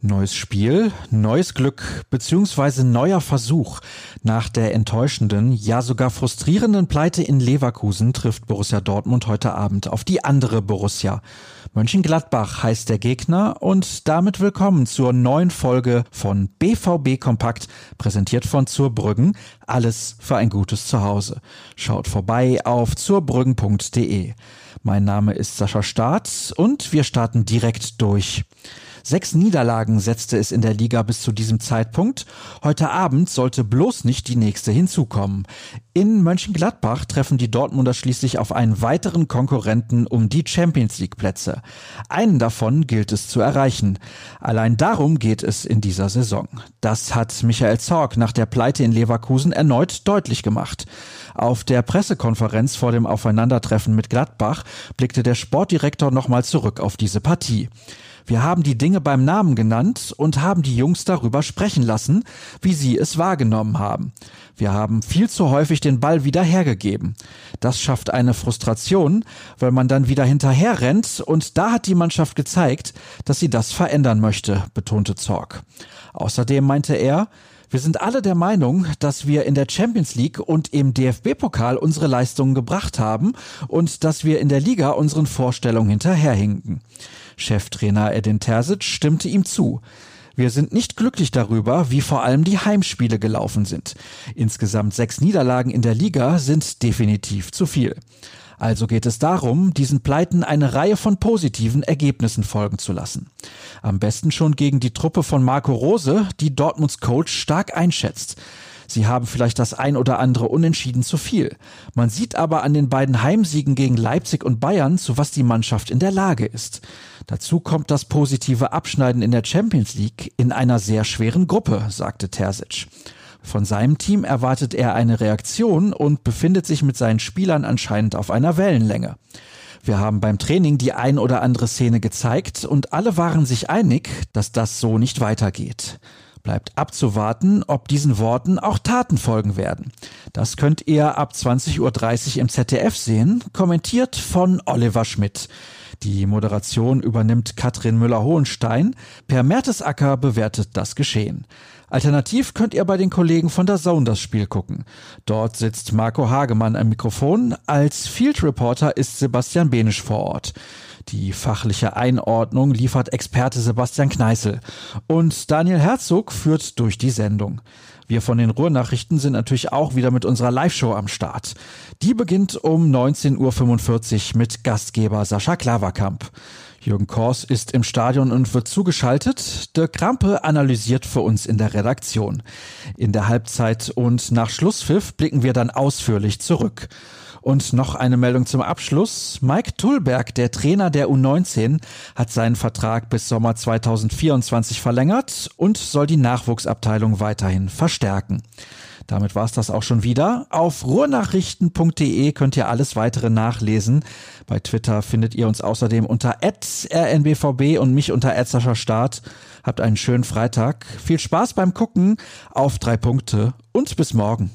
Neues Spiel, neues Glück bzw. neuer Versuch. Nach der enttäuschenden, ja sogar frustrierenden Pleite in Leverkusen trifft Borussia Dortmund heute Abend auf die andere Borussia. Mönchengladbach heißt der Gegner und damit willkommen zur neuen Folge von BVB Kompakt, präsentiert von Zurbrüggen. Alles für ein gutes Zuhause. Schaut vorbei auf zurbrüggen.de. Mein Name ist Sascha Staat und wir starten direkt durch. Sechs Niederlagen setzte es in der Liga bis zu diesem Zeitpunkt. Heute Abend sollte bloß nicht die nächste hinzukommen. In Mönchengladbach treffen die Dortmunder schließlich auf einen weiteren Konkurrenten um die Champions League Plätze. Einen davon gilt es zu erreichen. Allein darum geht es in dieser Saison. Das hat Michael Zorg nach der Pleite in Leverkusen erneut deutlich gemacht. Auf der Pressekonferenz vor dem Aufeinandertreffen mit Gladbach blickte der Sportdirektor nochmal zurück auf diese Partie. Wir haben die Dinge beim Namen genannt und haben die Jungs darüber sprechen lassen, wie sie es wahrgenommen haben. Wir haben viel zu häufig den Ball wieder hergegeben. Das schafft eine Frustration, weil man dann wieder hinterher rennt und da hat die Mannschaft gezeigt, dass sie das verändern möchte, betonte Zorg. Außerdem meinte er, wir sind alle der Meinung, dass wir in der Champions League und im DFB-Pokal unsere Leistungen gebracht haben und dass wir in der Liga unseren Vorstellungen hinterherhinken. Cheftrainer Edin Terzic stimmte ihm zu. Wir sind nicht glücklich darüber, wie vor allem die Heimspiele gelaufen sind. Insgesamt sechs Niederlagen in der Liga sind definitiv zu viel. Also geht es darum, diesen Pleiten eine Reihe von positiven Ergebnissen folgen zu lassen. Am besten schon gegen die Truppe von Marco Rose, die Dortmunds Coach stark einschätzt. Sie haben vielleicht das ein oder andere Unentschieden zu viel. Man sieht aber an den beiden Heimsiegen gegen Leipzig und Bayern, zu was die Mannschaft in der Lage ist. Dazu kommt das positive Abschneiden in der Champions League in einer sehr schweren Gruppe, sagte Terzic. Von seinem Team erwartet er eine Reaktion und befindet sich mit seinen Spielern anscheinend auf einer Wellenlänge. Wir haben beim Training die ein oder andere Szene gezeigt und alle waren sich einig, dass das so nicht weitergeht. Bleibt abzuwarten, ob diesen Worten auch Taten folgen werden. Das könnt ihr ab 20.30 Uhr im ZDF sehen, kommentiert von Oliver Schmidt. Die Moderation übernimmt Katrin Müller-Hohenstein. Per Mertesacker bewertet das Geschehen. Alternativ könnt ihr bei den Kollegen von der Zone das Spiel gucken. Dort sitzt Marco Hagemann am Mikrofon. Als Field Reporter ist Sebastian Benisch vor Ort. Die fachliche Einordnung liefert Experte Sebastian Kneißl. Und Daniel Herzog führt durch die Sendung. Wir von den Ruhrnachrichten sind natürlich auch wieder mit unserer Live-Show am Start. Die beginnt um 19.45 Uhr mit Gastgeber Sascha Klaverkamp. Jürgen Kors ist im Stadion und wird zugeschaltet. Dirk Krampe analysiert für uns in der Redaktion. In der Halbzeit und nach Schlusspfiff blicken wir dann ausführlich zurück. Und noch eine Meldung zum Abschluss. Mike Tullberg, der Trainer der U19, hat seinen Vertrag bis Sommer 2024 verlängert und soll die Nachwuchsabteilung weiterhin verstärken. Damit war's das auch schon wieder. Auf ruhrnachrichten.de könnt ihr alles weitere nachlesen. Bei Twitter findet ihr uns außerdem unter rnbvb und mich unter Start. Habt einen schönen Freitag. Viel Spaß beim Gucken auf drei Punkte und bis morgen.